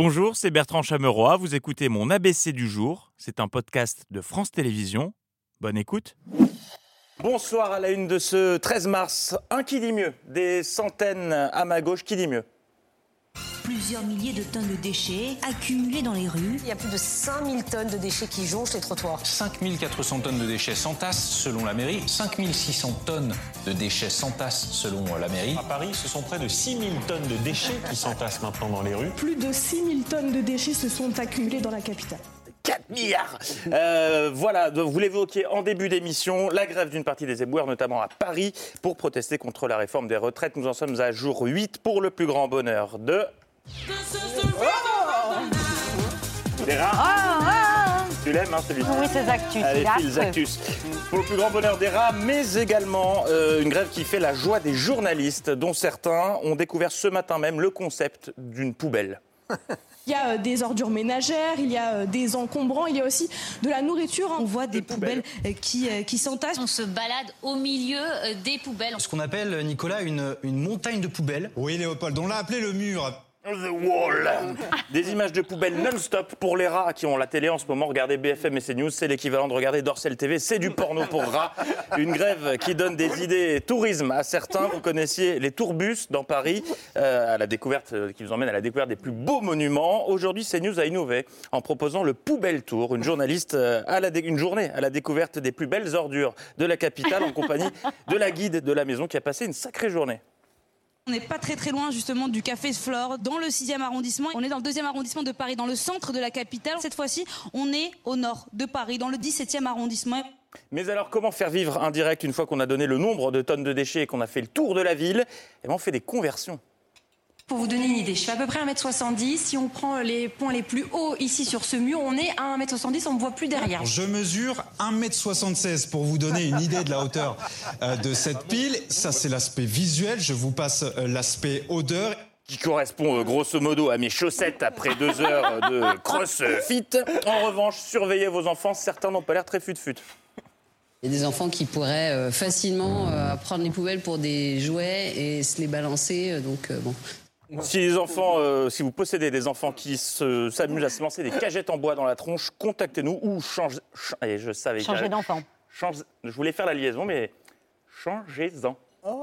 Bonjour, c'est Bertrand Chameroy. Vous écoutez mon ABC du jour. C'est un podcast de France Télévisions. Bonne écoute. Bonsoir à la une de ce 13 mars. Un qui dit mieux Des centaines à ma gauche, qui dit mieux Plusieurs milliers de tonnes de déchets accumulés dans les rues. Il y a plus de 5000 tonnes de déchets qui jonchent les trottoirs. 5400 tonnes de déchets s'entassent selon la mairie, 5600 tonnes de déchets s'entassent selon la mairie. À Paris, ce sont près de 6000 tonnes de déchets qui s'entassent maintenant dans les rues. Plus de 6000 tonnes de déchets se sont accumulés dans la capitale. 4 milliards euh, Voilà, vous l'évoquiez en début d'émission, la grève d'une partie des éboueurs, notamment à Paris, pour protester contre la réforme des retraites. Nous en sommes à jour 8 pour le plus grand bonheur de... Des rats Ah, ah. Tu l'aimes, hein, celui-ci Oui, c'est Actus. Allez, file affreux. Actus. Pour le plus grand bonheur des rats, mais également euh, une grève qui fait la joie des journalistes, dont certains ont découvert ce matin même le concept d'une poubelle. Il y a euh, des ordures ménagères, il y a euh, des encombrants, il y a aussi de la nourriture. hein. On voit des poubelles qui, euh, qui s'entassent. On se balade au milieu euh, des poubelles. Ce qu'on appelle, Nicolas, une, une montagne de poubelles. Oui, Léopold, on l'a appelé le mur. Des images de poubelles non-stop pour les rats qui ont la télé en ce moment. Regardez BFM et CNews, c'est l'équivalent de regarder Dorsel TV. C'est du porno pour rats. Une grève qui donne des idées tourisme à certains. Vous connaissiez les tourbus dans Paris, euh, à la découverte, euh, qui vous emmène à la découverte des plus beaux monuments. Aujourd'hui, CNews a innové en proposant le Poubelle Tour, une journaliste euh, à la une journée à la découverte des plus belles ordures de la capitale en compagnie de la guide de la maison qui a passé une sacrée journée. On n'est pas très très loin justement du café Flore dans le 6e arrondissement. On est dans le 2e arrondissement de Paris, dans le centre de la capitale. Cette fois-ci, on est au nord de Paris, dans le 17e arrondissement. Mais alors, comment faire vivre un direct une fois qu'on a donné le nombre de tonnes de déchets et qu'on a fait le tour de la ville? Eh ben, on fait des conversions. Pour vous donner une idée, je fais à peu près 1m70. Si on prend les points les plus hauts ici sur ce mur, on est à 1m70, on ne me voit plus derrière. Je mesure 1m76 pour vous donner une idée de la hauteur euh, de cette pile. Ça, c'est l'aspect visuel. Je vous passe euh, l'aspect odeur. Qui correspond euh, grosso modo à mes chaussettes après deux heures de crossfit. En revanche, surveillez vos enfants, certains n'ont pas l'air très fut-fut. Il y a des enfants qui pourraient euh, facilement euh, prendre les poubelles pour des jouets et se les balancer. donc, bon. Si les enfants, euh, si vous possédez des enfants qui se- s'amusent à se lancer des cagettes en bois dans la tronche, contactez-nous ou changez. ch- je savais. Changer d'enfant. Change- Je voulais faire la liaison, mais changez-en.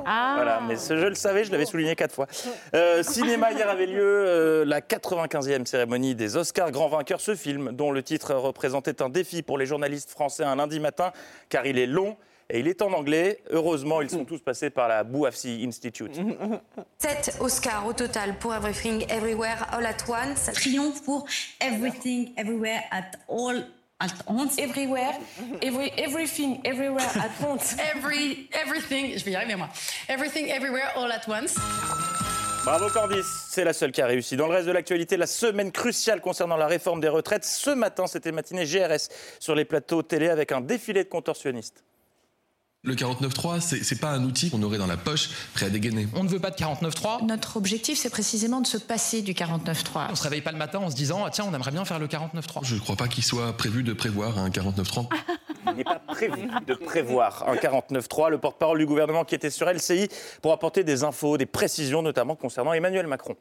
Ah. Voilà, mais ce, je le savais, je l'avais souligné quatre fois. Euh, cinéma, hier avait lieu euh, la 95e cérémonie des Oscars Grand Vainqueur. Ce film, dont le titre représentait un défi pour les journalistes français un lundi matin, car il est long et il est en anglais. Heureusement, ils sont tous passés par la Bouafsi Institute. 7 Oscars au total pour Everything Everywhere All at Once. Triomphe pour Everything, Everywhere, at All, at Once. Everywhere, every, everything, everywhere at once. Every, everything, je vais y arriver moi. Everything, everywhere, all at once. Bravo Candice, c'est la seule qui a réussi. Dans le reste de l'actualité, la semaine cruciale concernant la réforme des retraites. Ce matin, c'était matinée GRS sur les plateaux télé avec un défilé de contorsionnistes. Le 49.3, c'est pas un outil qu'on aurait dans la poche, prêt à dégainer. On ne veut pas de 49.3. Notre objectif, c'est précisément de se passer du 49.3. On se réveille pas le matin en se disant ah, tiens, on aimerait bien faire le 49.3. Je ne crois pas qu'il soit prévu de prévoir un 49.3. Il n'est pas prévu de prévoir un 49.3. Le porte-parole du gouvernement qui était sur LCI pour apporter des infos, des précisions, notamment concernant Emmanuel Macron.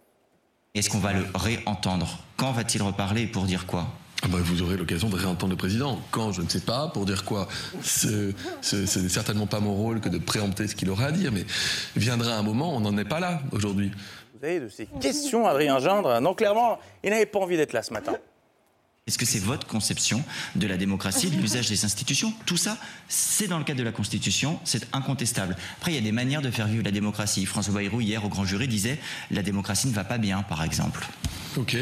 Est-ce qu'on va le réentendre? Quand va-t-il reparler et pour dire quoi? Ah bah, vous aurez l'occasion de réentendre le président. Quand, je ne sais pas, pour dire quoi Ce ce- Ce n'est certainement pas mon rôle que de préempter ce qu'il aura à dire, mais viendra un moment, on n'en est pas là aujourd'hui. Vous avez de ces questions, Adrien Gindre. Non, clairement, il n'avait pas envie d'être là ce matin. Est-ce que c'est votre conception de la démocratie, de l'usage des institutions? Tout ça, c'est dans le cadre de la Constitution, c'est incontestable. Après, il y a des manières de faire vivre la démocratie. François Bayrou, hier, au grand jury, disait la démocratie ne va pas bien, par exemple. Ok.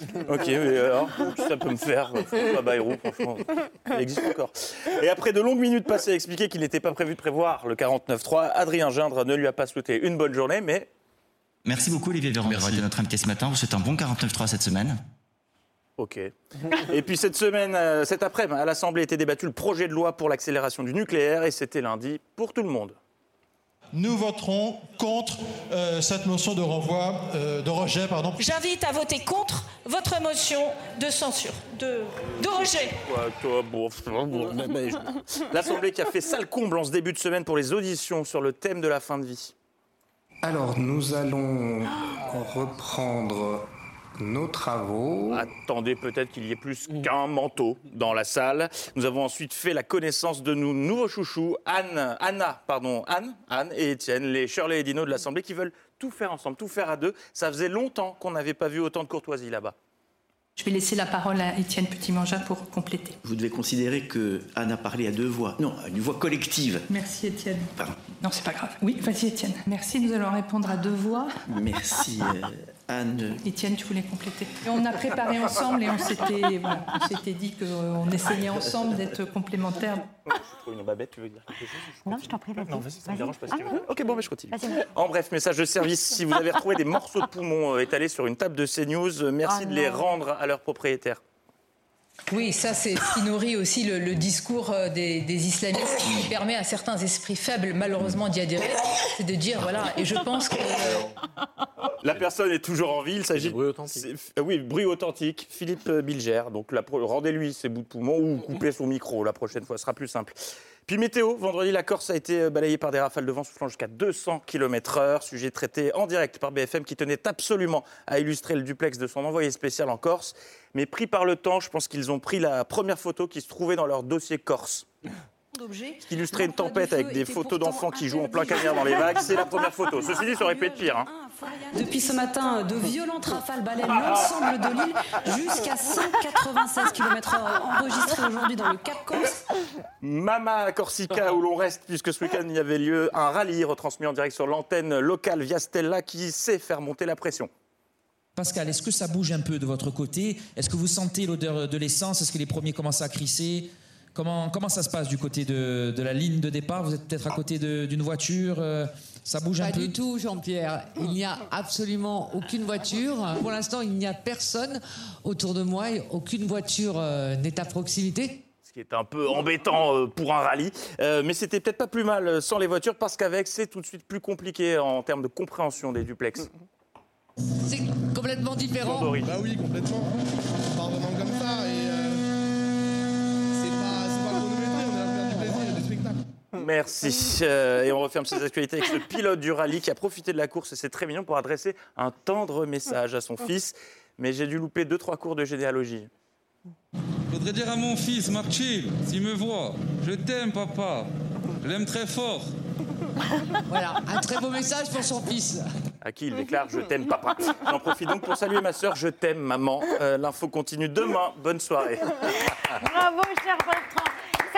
Ok, mais alors, ça peut me faire. euh, Pas Bayrou, franchement. Il existe encore. Et après de longues minutes passées à expliquer qu'il n'était pas prévu de prévoir le 49.3, Adrien Gindre ne lui a pas souhaité une bonne journée, mais Merci beaucoup, Olivier Véran, d'avoir été notre invité ce matin. Vous souhaite un bon 49.3 cette semaine. Ok. Et puis cette semaine, euh, cet après-midi, à l'Assemblée était débattu le projet de loi pour l'accélération du nucléaire et c'était lundi pour tout le monde. Nous voterons contre euh, cette motion de renvoi, euh, de rejet, pardon. J'invite à voter contre votre motion de censure, de, de rejet. L'Assemblée qui a fait sale comble en ce début de semaine pour les auditions sur le thème de la fin de vie. Alors, nous allons reprendre nos travaux. Attendez peut-être qu'il y ait plus qu'un manteau dans la salle. Nous avons ensuite fait la connaissance de nos nouveaux chouchous, Anne, Anna, pardon, Anne, Anne et Étienne, les Shirley et Dino de l'Assemblée qui veulent tout faire ensemble, tout faire à deux. Ça faisait longtemps qu'on n'avait pas vu autant de courtoisie là-bas. Je vais laisser la parole à Étienne Petit-Mangin pour compléter. Vous devez considérer que Anne a parlé à deux voix. Non, à une voix collective. Merci Étienne. Pardon. Non, c'est pas grave. Oui, vas-y Étienne. Merci, nous allons répondre à deux voix. Merci euh, Anne. Étienne, tu voulais compléter. Et on a préparé ensemble et on s'était voilà, on s'était dit qu'on essayait ensemble d'être complémentaires. Je trouve une babette, tu veux dire quelque chose? Non, je t'en prie, vas-y. Non, vas-y, ça me dérange pas si Ah, tu veux. non. Ok, bon, mais je continue. En bref, message de service. Si vous avez retrouvé des morceaux de poumon euh, étalés sur une table de CNews, euh, merci Oh de les rendre à leur propriétaire. Oui, ça c'est ce qui nourrit aussi le, le discours euh, des, des islamistes qui permet à certains esprits faibles malheureusement d'y adhérer, c'est de dire voilà, et je pense que La personne est toujours en vie. Il s'agit. Bruit authentique. oui, bruit authentique. Philippe euh, Bilger. Donc, pro- rendez-lui ses bouts de poumon ou coupez son micro. La prochaine fois, ce sera plus simple. Puis météo, vendredi, la Corse a été euh, balayée par des rafales de vent soufflant jusqu'à 200 km/h. Sujet traité en direct par BFM qui tenait absolument à illustrer le duplex de son envoyé spécial en Corse. Mais pris par le temps, je pense qu'ils ont pris la première photo qui se trouvait dans leur dossier Corse. Illustrer une tempête avec des photos d'enfants qui jouent en plein cagnard dans les vagues, c'est la première photo. Ceci dit, ça aurait pu être pire. hein. Depuis ce matin, de violentes rafales balayent l'ensemble de l'île jusqu'à 196 km/h enregistrés aujourd'hui dans le Cap Corse. Mama Corsica, où l'on reste, puisque ce week-end il y avait lieu un rallye retransmis en direct sur l'antenne locale via Stella qui sait faire monter la pression. Pascal, est-ce que ça bouge un peu de votre côté? Est-ce que vous sentez l'odeur de l'essence? Est-ce que les premiers commencent à crisser? Comment, comment ça se passe du côté de, de la ligne de départ? Vous êtes peut-être à côté de- d'une voiture euh, Ça bouge un Pas peu? du tout, Jean-Pierre. Il n'y a absolument aucune voiture. Pour l'instant, il n'y a personne autour de moi. et Aucune voiture euh, n'est à proximité. Ce qui est un peu embêtant euh, pour un rallye. Euh, mais c'était peut-être pas plus mal sans les voitures, parce qu'avec, c'est tout de suite plus compliqué en termes de compréhension des duplex. C'est complètement différent. Bah oui, complètement. On part vraiment comme ça et euh, Merci. Euh, et on referme ces actualités avec ce pilote du rallye qui a profité de la course, et c'est très mignon, pour adresser un tendre message à son fils. Mais j'ai dû louper deux, trois cours de généalogie. Faudrait dire à mon fils, Marchil, s'il me voit, je t'aime, papa. Je l'aime très fort. Voilà, un très beau message pour son fils. À qui il déclare Je t'aime, papa. J'en profite donc pour saluer ma sœur Je t'aime, maman. Euh, L'info continue demain. Bonne soirée. Bravo, cher Bertrand.